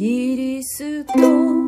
キリスト。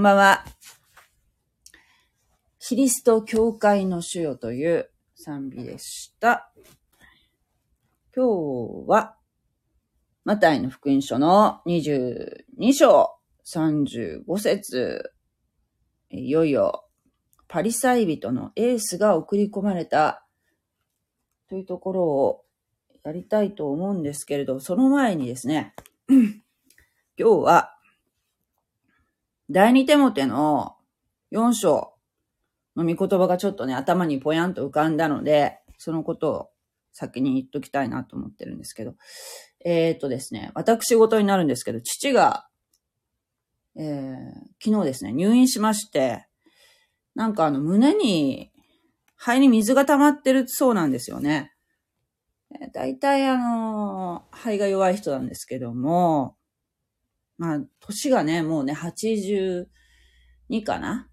んばんは。キリスト教会の主よという賛美でした。今日は、マタイの福音書の22章35節いよいよパリサイ人のエースが送り込まれたというところをやりたいと思うんですけれど、その前にですね、今日は第二手モテの4章の御言葉がちょっとね、頭にぽやんと浮かんだので、そのことを先に言っときたいなと思ってるんですけど、えー、っとですね、私事になるんですけど、父が、えー、昨日ですね、入院しまして、なんかあの胸に、肺に水が溜まってるそうなんですよね。え大体あの肺が弱い人なんですけども、まあ、年がね、もうね、82かな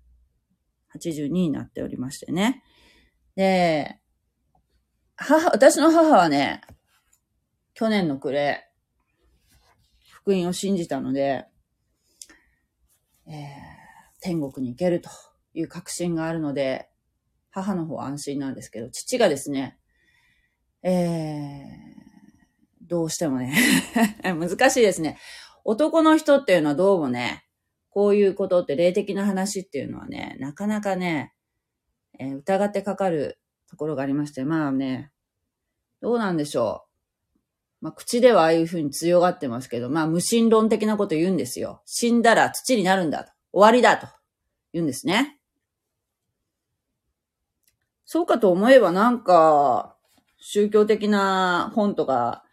?82 になっておりましてね。で、母、私の母はね、去年の暮れ、福音を信じたので、えー天国に行けるという確信があるので、母の方は安心なんですけど、父がですね、えーどうしてもね、難しいですね。男の人っていうのはどうもね、こういうことって霊的な話っていうのはね、なかなかね、えー疑ってかかるところがありまして、まあね、どうなんでしょう。まあ、口ではああいうふうに強がってますけど、まあ、無神論的なこと言うんですよ。死んだら土になるんだと。終わりだと。言うんですね。そうかと思えばなんか、宗教的な本とか、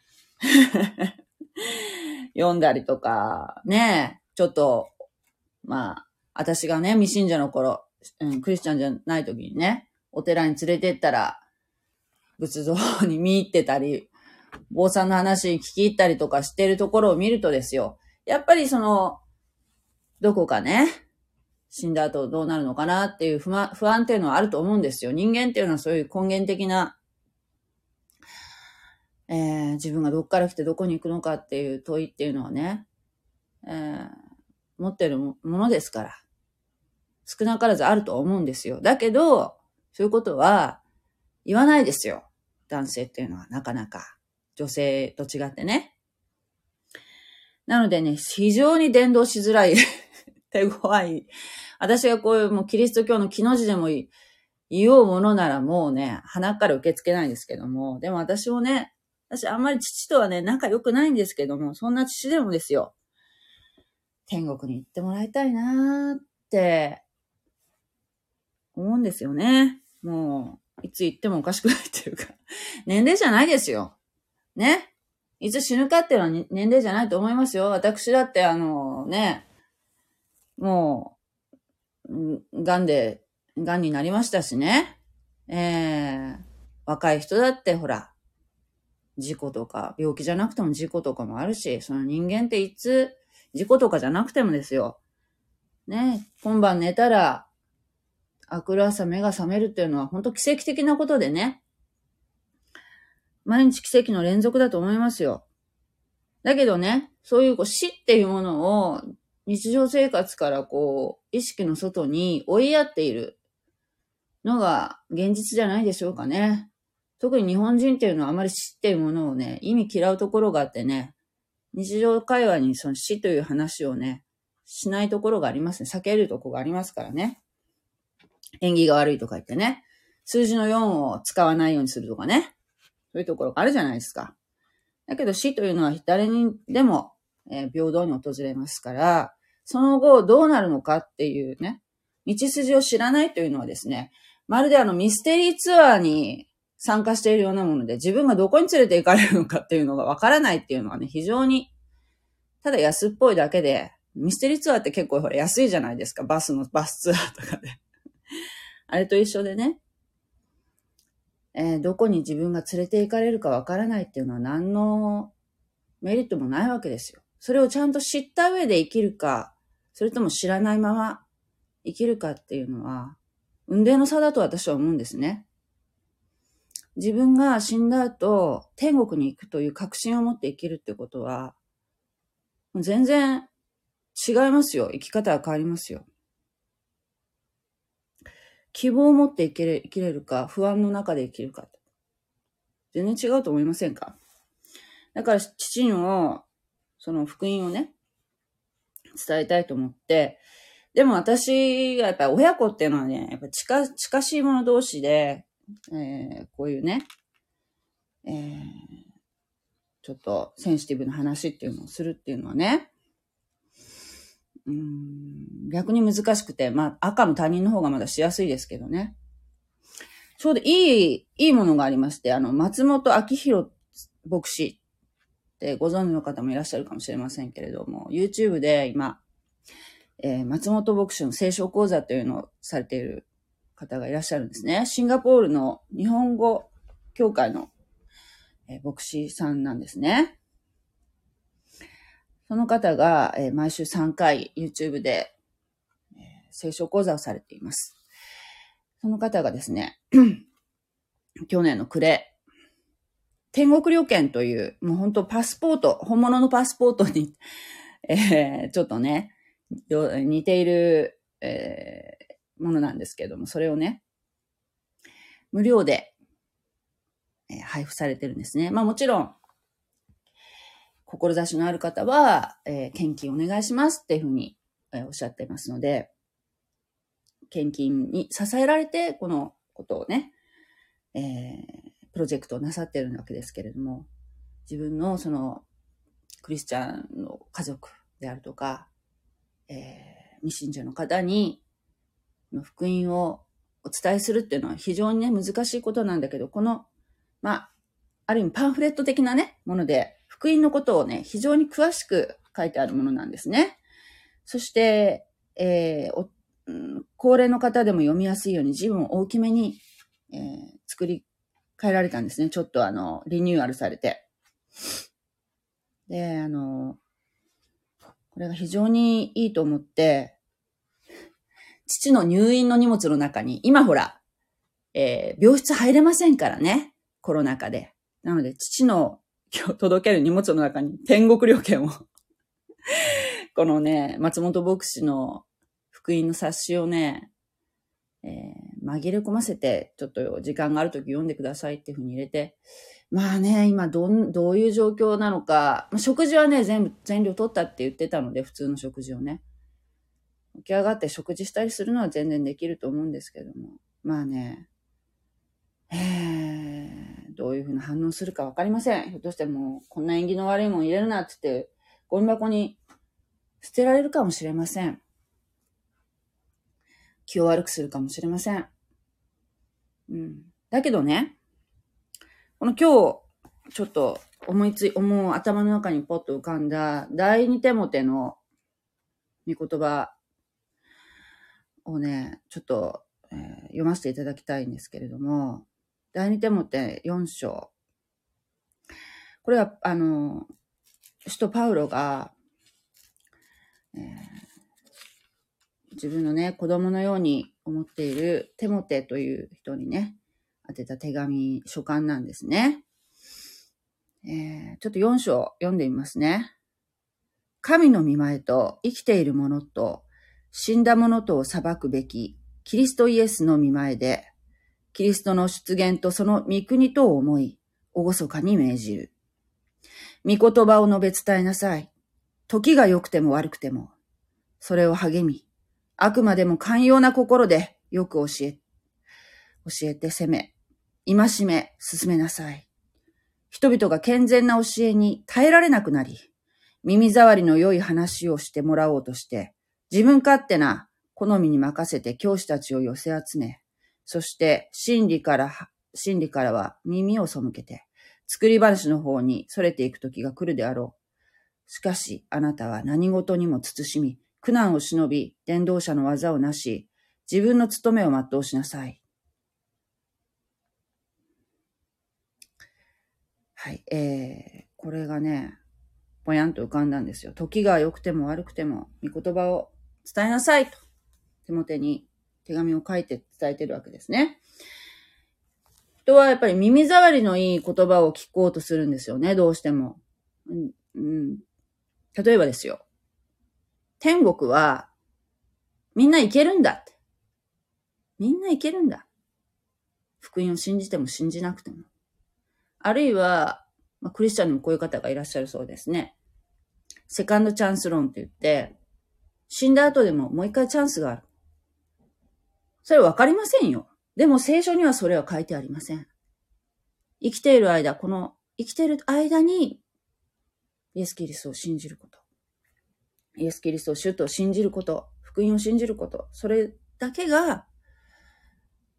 読んだりとか、ねちょっと、まあ、私がね、未信者の頃、うん、クリスチャンじゃない時にね、お寺に連れてったら、仏像に見入ってたり、坊さんの話に聞き入ったりとかしてるところを見るとですよ、やっぱりその、どこかね、死んだ後どうなるのかなっていう不不安っていうのはあると思うんですよ。人間っていうのはそういう根源的な、えー自分がどっから来てどこに行くのかっていう問いっていうのはね、えー持ってるものですから、少なからずあると思うんですよ。だけど、そういうことは言わないですよ。男性っていうのはなかなか。女性と違ってね。なのでね、非常に伝道しづらい、手強い。私がこういうもうキリスト教の木の字でも言おうものならもうね、鼻から受け付けないんですけども、でも私もね、私あんまり父とはね、仲良くないんですけども、そんな父でもですよ。天国に行ってもらいたいなーって、思うんですよね。もう、いつ行ってもおかしくないっていうか、年齢じゃないですよ。ね。いつ死ぬかっていうのは年齢じゃないと思いますよ。私だってあのね、もう、ん癌で、癌になりましたしね。ええ若い人だってほら、事故とか、病気じゃなくても事故とかもあるし、その人間っていつ、事故とかじゃなくてもですよ。ね、今晩寝たら、明くる朝目が覚めるっていうのは本当奇跡的なことでね。毎日奇跡の連続だと思いますよ。だけどね、そういうこう死っていうものを日常生活からこう意識の外に追いやっているのが現実じゃないでしょうかね。特に日本人っていうのはあまり死っていうものをね、意味嫌うところがあってね、日常会話にその死という話をね、しないところがありますね。避けるとこがありますからね。縁起が悪いとか言ってね。数字の4を使わないようにするとかね。そういうところがあるじゃないですか。だけど死というのは誰にでも、えー、平等に訪れますから、その後どうなるのかっていうね、道筋を知らないというのはですね、まるであのミステリーツアーに参加しているようなもので、自分がどこに連れて行かれるのかっていうのがわからないっていうのはね、非常に、ただ安っぽいだけで、ミステリーツアーって結構ほら安いじゃないですか。バスの、バスツアーとかで。あれと一緒でね、えー、どこに自分が連れて行かれるかわからないっていうのは何のメリットもないわけですよ。それをちゃんと知った上で生きるか、それとも知らないまま生きるかっていうのは、運命の差だと私は思うんですね。自分が死んだ後、天国に行くという確信を持って生きるってことは、全然違いますよ。生き方は変わりますよ。希望を持って生きれ生きれるか、不安の中で生きるか。全然違うと思いませんか？だから父の、その福音をね、伝えたいと思って、でも私がやっぱり親子っていうのはね、やっぱ近近しい者同士で、えー、こういうね、えー、ちょっとセンシティブな話っていうのをするっていうのはね、うん、逆に難しくて、まあ赤の他人の方がまだしやすいですけどね。ちょうどいい、いいものがありまして、あの、松本明宏牧師ってご存知の方もいらっしゃるかもしれませんけれども、YouTube で今、えー、松本牧師の聖書講座というのをされている方がいらっしゃるんですね。シンガポールの日本語協会の、え、牧師さんなんですね。その方が、え、毎週3回 YouTube で、え、聖書講座をされています。その方がですね、去年の暮れ、天国旅券という、もう本当パスポート、本物のパスポートに、えー、ちょっとね、似ている、えものなんですけれども、それをね、無料で、え、配布されてるんですね。まあもちろん、志のある方は、えー、献金お願いしますっていうふうに、えー、おっしゃってますので、献金に支えられて、このことをね、えー、プロジェクトをなさってるわけですけれども、自分のその、クリスチャンの家族であるとか、えー、未信者の方にの福音をお伝えするっていうのは非常にね、難しいことなんだけど、この、まあ、ある意味パンフレット的なね、もので、福音のことをね、非常に詳しく書いてあるものなんですね。そして、えー、うん、高齢の方でも読みやすいように自分を大きめに、えー、作り変えられたんですね。ちょっとあの、リニューアルされて。で、あの、これが非常にいいと思って、父の入院の荷物の中に、今ほら、えー、病室入れませんからね。コロナ禍で。なので、父の今日届ける荷物の中に天国旅券を このね、松本牧師の福音の冊子をね、えー、紛れ込ませて、ちょっと時間があるとき読んでくださいっていうふうに入れて、まあね、今どん、どういう状況なのか、まあ、食事はね、全部、全量取ったって言ってたので、普通の食事をね。起き上がって食事したりするのは全然できると思うんですけども。まあね、えー、どういうふうな反応するかわかりません。ひょっとしてもう、こんな縁起の悪いもん入れるなって言って、ゴミ箱に捨てられるかもしれません。気を悪くするかもしれません。うん。だけどね、この今日、ちょっと思いつい、思う頭の中にポッと浮かんだ、第二手モテの見言葉をね、ちょっと、えー、読ませていただきたいんですけれども、第二手モて4章。これは、あの、使徒パウロが、えー、自分のね、子供のように思っているテモテという人にね、当てた手紙、書簡なんですね。えー、ちょっと4章読んでみますね。神の見前と生きている者と死んだ者とを裁くべきキリストイエスの見前で、キリストの出現とその御国とを思い、おごそかに命じる。御言葉を述べ伝えなさい。時が良くても悪くても、それを励み、あくまでも寛容な心でよく教え、教えて責め、戒め、進めなさい。人々が健全な教えに耐えられなくなり、耳障りの良い話をしてもらおうとして、自分勝手な好みに任せて教師たちを寄せ集め、そして真理から、真理からは耳を背けて、作り話の方に逸れていく時が来るであろう。しかし、あなたは何事にも慎み、苦難を忍び、伝道者の技をなし、自分の務めを全うしなさい。はい、えー、これがね、ぼやんと浮かんだんですよ。時が良くても悪くても、御言葉を伝えなさいと、手元に手紙を書いて伝えてるわけですね。人はやっぱり耳障りのいい言葉を聞こうとするんですよね、どうしても。うん、うん、例えばですよ。天国は、みんな行けるんだって。みんな行けるんだ。福音を信じても信じなくても。あるいは、まあ、クリスチャンにもこういう方がいらっしゃるそうですね。セカンドチャンス論って言って、死んだ後でももう一回チャンスがある。それわかりませんよ。でも聖書にはそれは書いてありません。生きている間、この生きている間に、イエス・キリストを信じること。イエス・キリストを主と信じること、福音を信じること、それだけが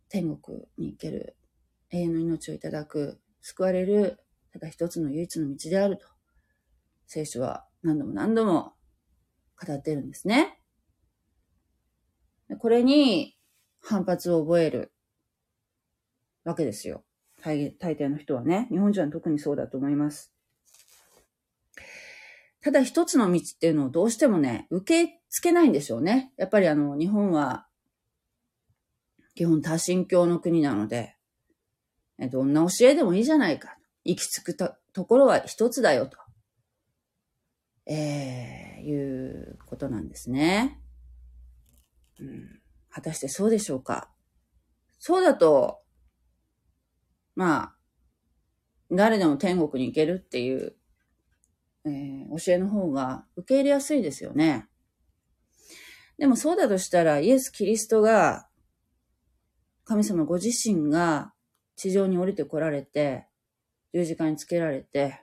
天国に行ける、永遠の命をいただく、救われるただ一つの唯一の道であると、聖書は何度も何度も語ってるんですね。これに反発を覚えるわけですよ。大大抵の人はね。日本人は特にそうだと思います。ただ一つの道っていうのをどうしてもね、受け付けないんでしょうね。やっぱりあの、日本は基本多神教の国なので、どんな教えでもいいじゃないか。行き着くとところは一つだよと、えー、いうことなんですね。うん、果たしてそうでしょうか？そうだと、まあ、誰でも天国に行けるっていう、えー、教えの方が受け入れやすいですよね。でもそうだとしたら、イエス・キリストが、神様ご自身が地上に降りてこられて、十字架につけられて、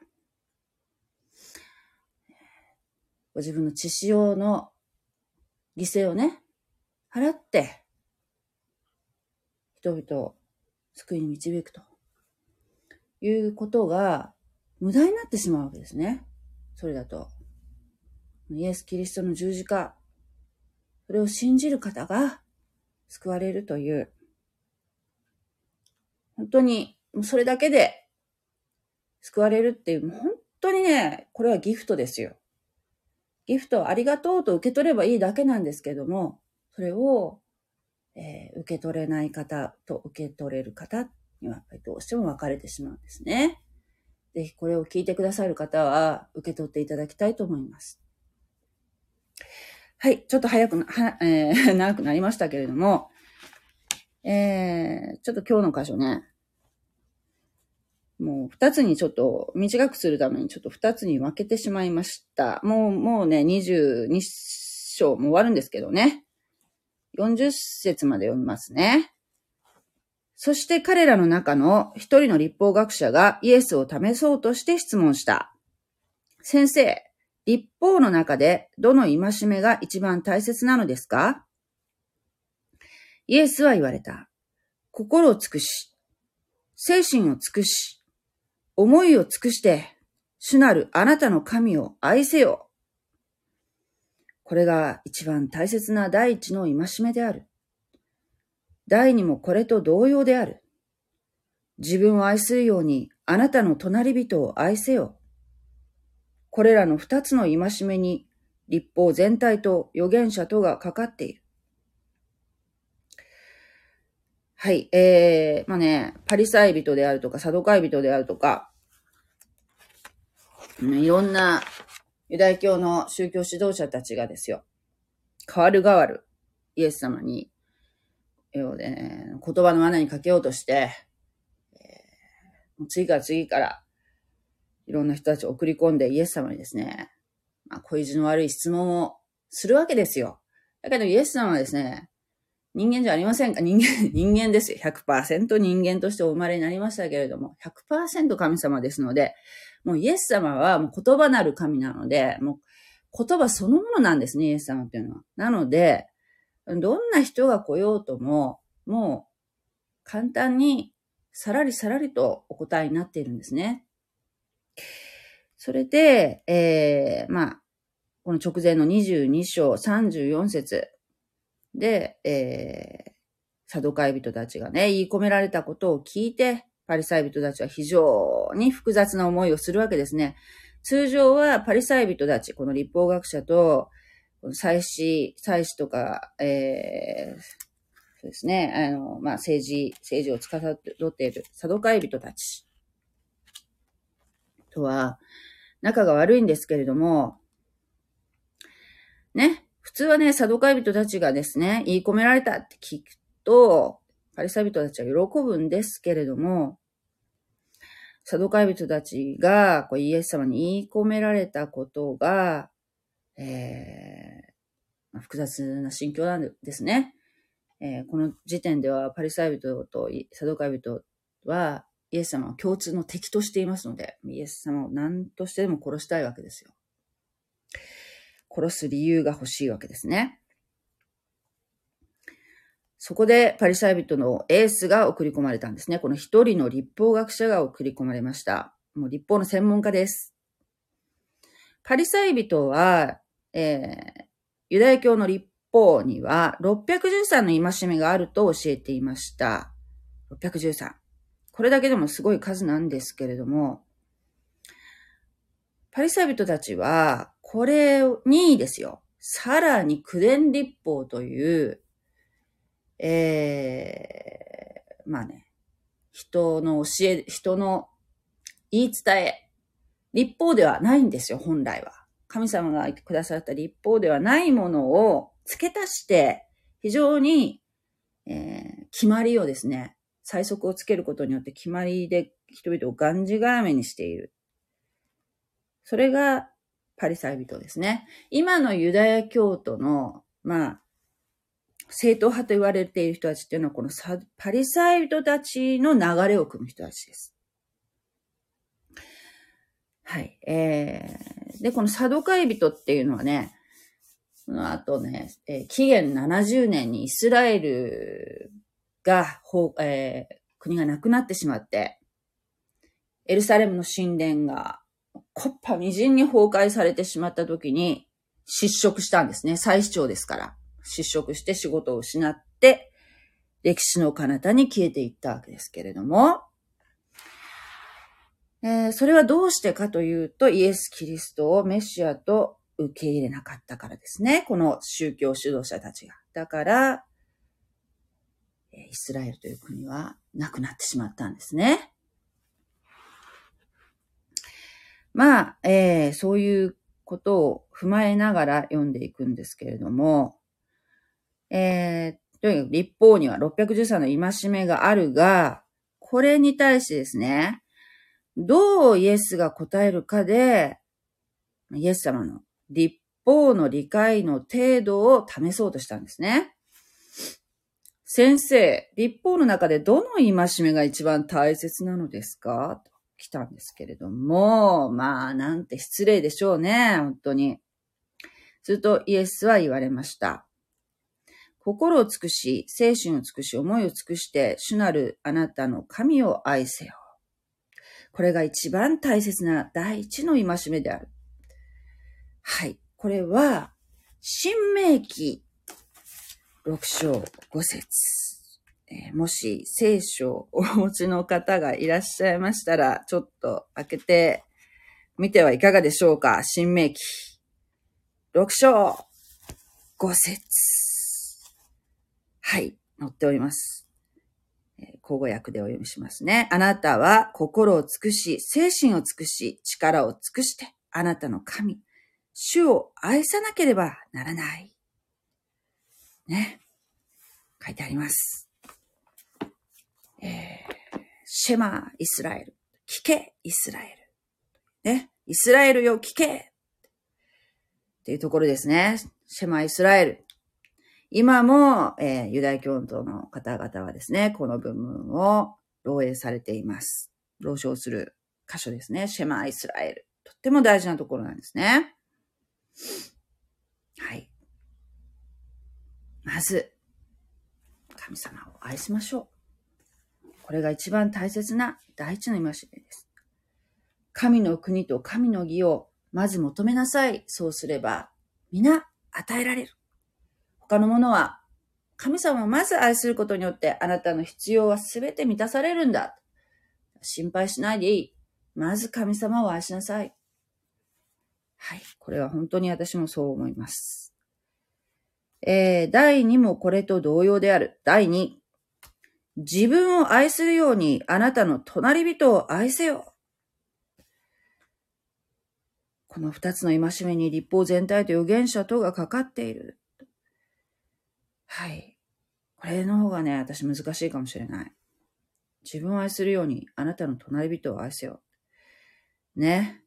ご自分の血潮の犠牲をね、払って、人々を救いに導くということが無駄になってしまうわけですね。それだと。イエス・キリストの十字架、それを信じる方が救われるという、本当に、もうそれだけで救われるっていう、本当にね、これはギフトですよ。ギフトありがとうと受け取ればいいだけなんですけども、それを、えー、受け取れない方と受け取れる方にはやっぱりどうしても分かれてしまうんですね。ぜひこれを聞いてくださる方は受け取っていただきたいと思います。はい、ちょっと早くな、はえー、長くなりましたけれども、えー、ちょっと今日の箇所ね、もう二つにちょっと短くするためにちょっと二つに分けてしまいました。もう、もうね、22章も終わるんですけどね。40節まで読みますね。そして彼らの中の一人の立法学者がイエスを試そうとして質問した。先生、立法の中でどの戒めが一番大切なのですか？イエスは言われた。心を尽くし、精神を尽くし、思いを尽くして、主なるあなたの神を愛せよ。これが一番大切な第一の戒めである。第二もこれと同様である。自分を愛するようにあなたの隣人を愛せよ。これらの二つの戒めに立法全体と預言者とがかかっている。はい。えー、まあね、パリサイ人であるとか、サドカイ人であるとか、いろんなユダヤ教の宗教指導者たちがですよ、変わる変わるイエス様に、ようでね、言葉の罠にかけようとして、えー、次から次から、いろんな人たちを送り込んでイエス様にですね、まあ、恋路の悪い質問をするわけですよ。だけどイエス様はですね、人間じゃありませんか？人間、人間ですよ。100%人間としてお生まれになりましたけれども、100%神様ですので、もうイエス様はもう言葉なる神なので、もう言葉そのものなんですね、イエス様っていうのは。なので、どんな人が来ようとも、もう簡単にさらりさらりとお答えになっているんですね。それで、えー、まあ、この直前の22章34節で、えー、サドカイ人たちがね、言い込められたことを聞いて、パリサイ人たちは非常に複雑な思いをするわけですね。通常はパリサイ人たち、この立法学者と、祭司、祭司とか、えー、そうですね、あの、まあ、政治、政治を司っているサドカイ人たちとは、仲が悪いんですけれども、ね、普通はね、サドカイ人たちがですね、言い込められたって聞くと、パリサイ人たちは喜ぶんですけれども、サドカイ人たちがこうイエス様に言い込められたことが、えー、複雑な心境なんですね。えー、この時点ではパリサイ人とサドカイ人はイエス様を共通の敵としていますので、イエス様を何としてでも殺したいわけですよ。殺す理由が欲しいわけですね。そこでパリサイ人のエースが送り込まれたんですね。この一人の立法学者が送り込まれました。もう立法の専門家です。パリサイ人は、えー、ユダヤ教の立法には613の戒めがあると教えていました。613。これだけでもすごい数なんですけれども、パリサイ人たちは、これにですよ、さらに九伝立法という、えー、まあね、人の教え、人の言い伝え、立法ではないんですよ、本来は。神様がくださった立法ではないものを付け足して、非常に、えー、決まりをですね、最速をつけることによって決まりで人々をがんじがらめにしている。それがパリサイ人ですね。今のユダヤ教徒の、まあ、正統派と言われている人たちっていうのは、このパリサイ人たちの流れを組む人たちです。はい。えー、で、このサドカイ人っていうのはね、その後ね、えー、紀元70年にイスラエルが、えー、国がなくなってしまって、エルサレムの神殿がコッパみじんに崩壊されてしまった時に失職したんですね。再市長ですから。失職して仕事を失って、歴史の彼方に消えていったわけですけれども、えー、それはどうしてかというと、イエス・キリストをメシアと受け入れなかったからですね。この宗教指導者たちが。だから、イスラエルという国はなくなってしまったんですね。まあ、えー、そういうことを踏まえながら読んでいくんですけれども、えー、とにかく立法には613の戒めがあるが、これに対してですね、どうイエスが答えるかで、イエス様の立法の理解の程度を試そうとしたんですね。先生、立法の中でどの戒めが一番大切なのですか？来たんですけれども、まあ、なんて失礼でしょうね、本当に。するとイエスは言われました。心を尽くし、精神を尽くし、思いを尽くして、主なるあなたの神を愛せよ。これが一番大切な第一の戒めである。はい。これは、新明記6章5節、もし聖書をお持ちの方がいらっしゃいましたら、ちょっと開けてみてはいかがでしょうか？新明記。6章5節はい、載っております。え、口語訳でお読みしますね。あなたは心を尽くし、精神を尽くし、力を尽くして、あなたの神、主を愛さなければならない。ね。書いてあります。えー、シェマーイスラエル。聞けイスラエル。ね、イスラエルよ聞けっていうところですね。シェマーイスラエル。今も、えー、ユダヤ教徒の方々はですね、この部分を漏洩されています。漏唱する箇所ですね。シェマーイスラエル。とっても大事なところなんですね。はい。まず、神様を愛しましょう。これが一番大切な第一の戒めです。神の国と神の義をまず求めなさい。そうすれば、皆与えられる。他のものは、神様をまず愛することによってあなたの必要は全て満たされるんだ。心配しないでいい。まず神様を愛しなさい。はい。これは本当に私もそう思います。えー、第2もこれと同様である。第2。自分を愛するようにあなたの隣人を愛せよ。この二つの戒めに立法全体と預言者とがかかっている。はい。これの方がね、私難しいかもしれない。自分を愛するように、あなたの隣人を愛せよ。ね。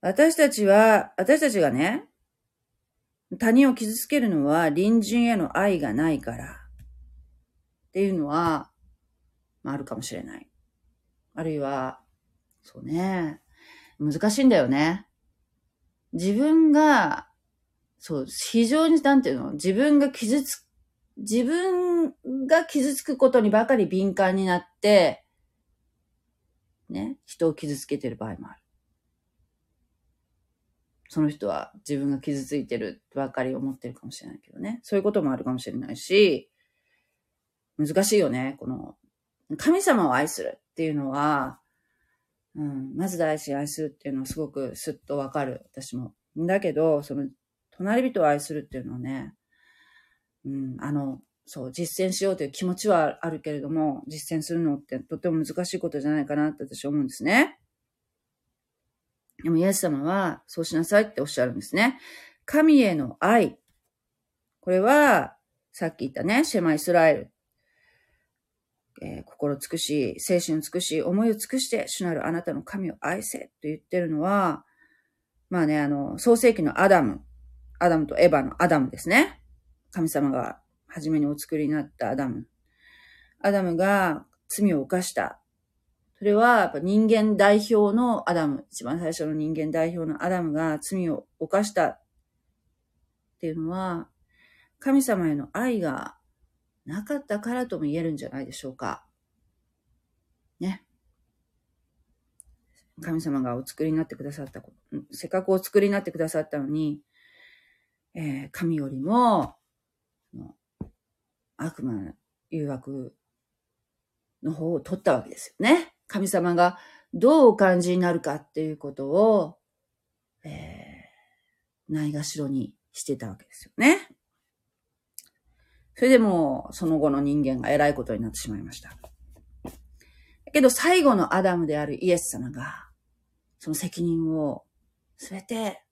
私たちは、私たちがね、他人を傷つけるのは隣人への愛がないからっていうのは、まああるかもしれない。あるいは、そうね。難しいんだよね。自分が、そう、非常に、なんていうの？自分が傷つ、自分が傷つくことにばかり敏感になって、ね、人を傷つけてる場合もある。その人は自分が傷ついてるばかり思ってるかもしれないけどね。そういうこともあるかもしれないし、難しいよね。この、神様を愛するっていうのは、うん、まず大事に愛するっていうのはすごくスッとわかる、私も。だけど、その、隣人を愛するっていうのはね、うん、あの、そう、実践しようという気持ちはあるけれども、実践するのってとても難しいことじゃないかなって私は思うんですね。でも、イエス様は、そうしなさいっておっしゃるんですね。神への愛。これは、さっき言ったね、シェマイスラエルえー、心尽くし、精神を尽くし、思いを尽くして、主なるあなたの神を愛せと言ってるのは、まあね、あの、創世記のアダム、アダムとエヴァのアダムですね。神様が初めにお作りになったアダム。アダムが罪を犯した。それは、やっぱ人間代表のアダム、一番最初の人間代表のアダムが罪を犯したっていうのは、神様への愛がなかったからとも言えるんじゃないでしょうか。ね。神様がお作りになってくださった、せっかくお作りになってくださったのに、えー、神よりも、悪魔誘惑の方を取ったわけですよね。神様がどうお感じになるかっていうことを、えー、ないがしろにしてたわけですよね。それでもその後の人間が偉いことになってしまいました。だけど最後のアダムであるイエス様が、その責任をすべて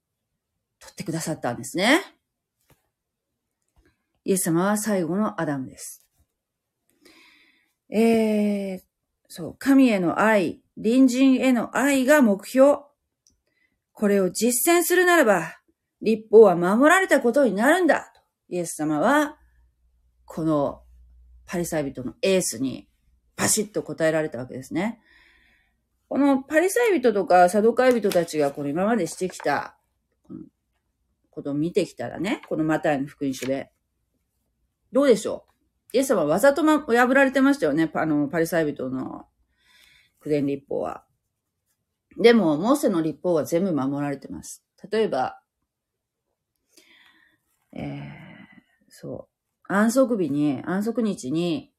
取ってくださったんですね。イエス様は最後のアダムです。えー、そう、神への愛、隣人への愛が目標。これを実践するならば、立法は守られたことになるんだ。イエス様はこのパリサイ人のエースにパシッと答えられたわけですね。このパリサイ人とかサドカイ人たちがこの今までしてきたことを見てきたらね、このマタイの福音書で。どうでしょう？イエス様はわざとま、破られてましたよね。あの、パリサイ人の苦伝立法は。でも、モーセの立法は全部守られてます。例えば、えー、そう。安息日に、安息日に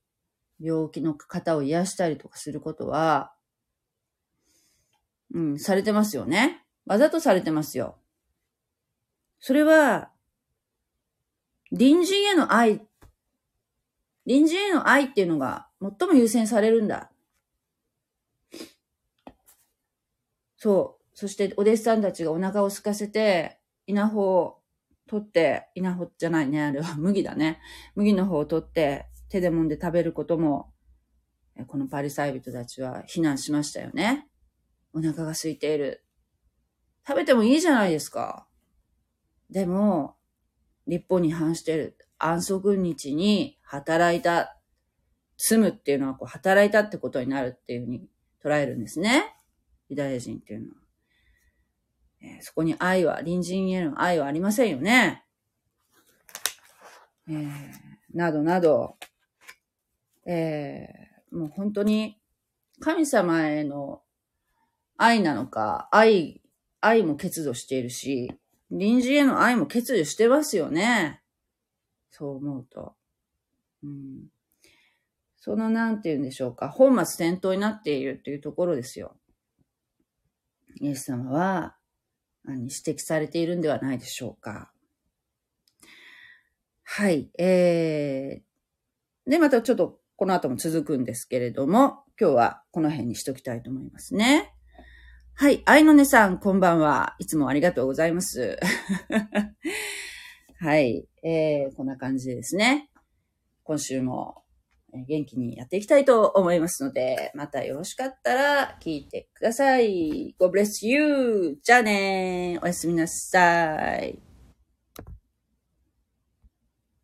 病気の方を癒したりとかすることは、うん、されてますよね。わざとされてますよ。それは、隣人への愛、隣人への愛っていうのが最も優先されるんだ。そう。そしてお弟子さんたちがお腹を空かせて、稲穂を取って、稲穂じゃないね、あれは 麦だね。麦の方を取って、手で揉んで食べることも、このパリサイ人たちは非難しましたよね。お腹が空いている。食べてもいいじゃないですか。でも、立法に反してる。安息日に働いた。住むっていうのはこう働いたってことになるっていうふうに捉えるんですね。ユダヤ人っていうのは。えー、そこに愛は、隣人への愛はありませんよね。えー、などなど、えー、もう本当に神様への愛なのか、愛、愛も欠如しているし、隣人への愛も欠如してますよね。そう思うと。うん、その、なんて言うんでしょうか、本末転倒になっているというところですよ。イエス様は、指摘されているんではないでしょうか。はい。えー、で、またちょっとこの後も続くんですけれども、今日はこの辺にしときたいと思いますね。はい。愛のねさん、こんばんは。いつもありがとうございます。はい。えー、こんな感じでですね。今週も元気にやっていきたいと思いますので、またよろしかったら聞いてください。God bless you! じゃあねーおやすみなさい。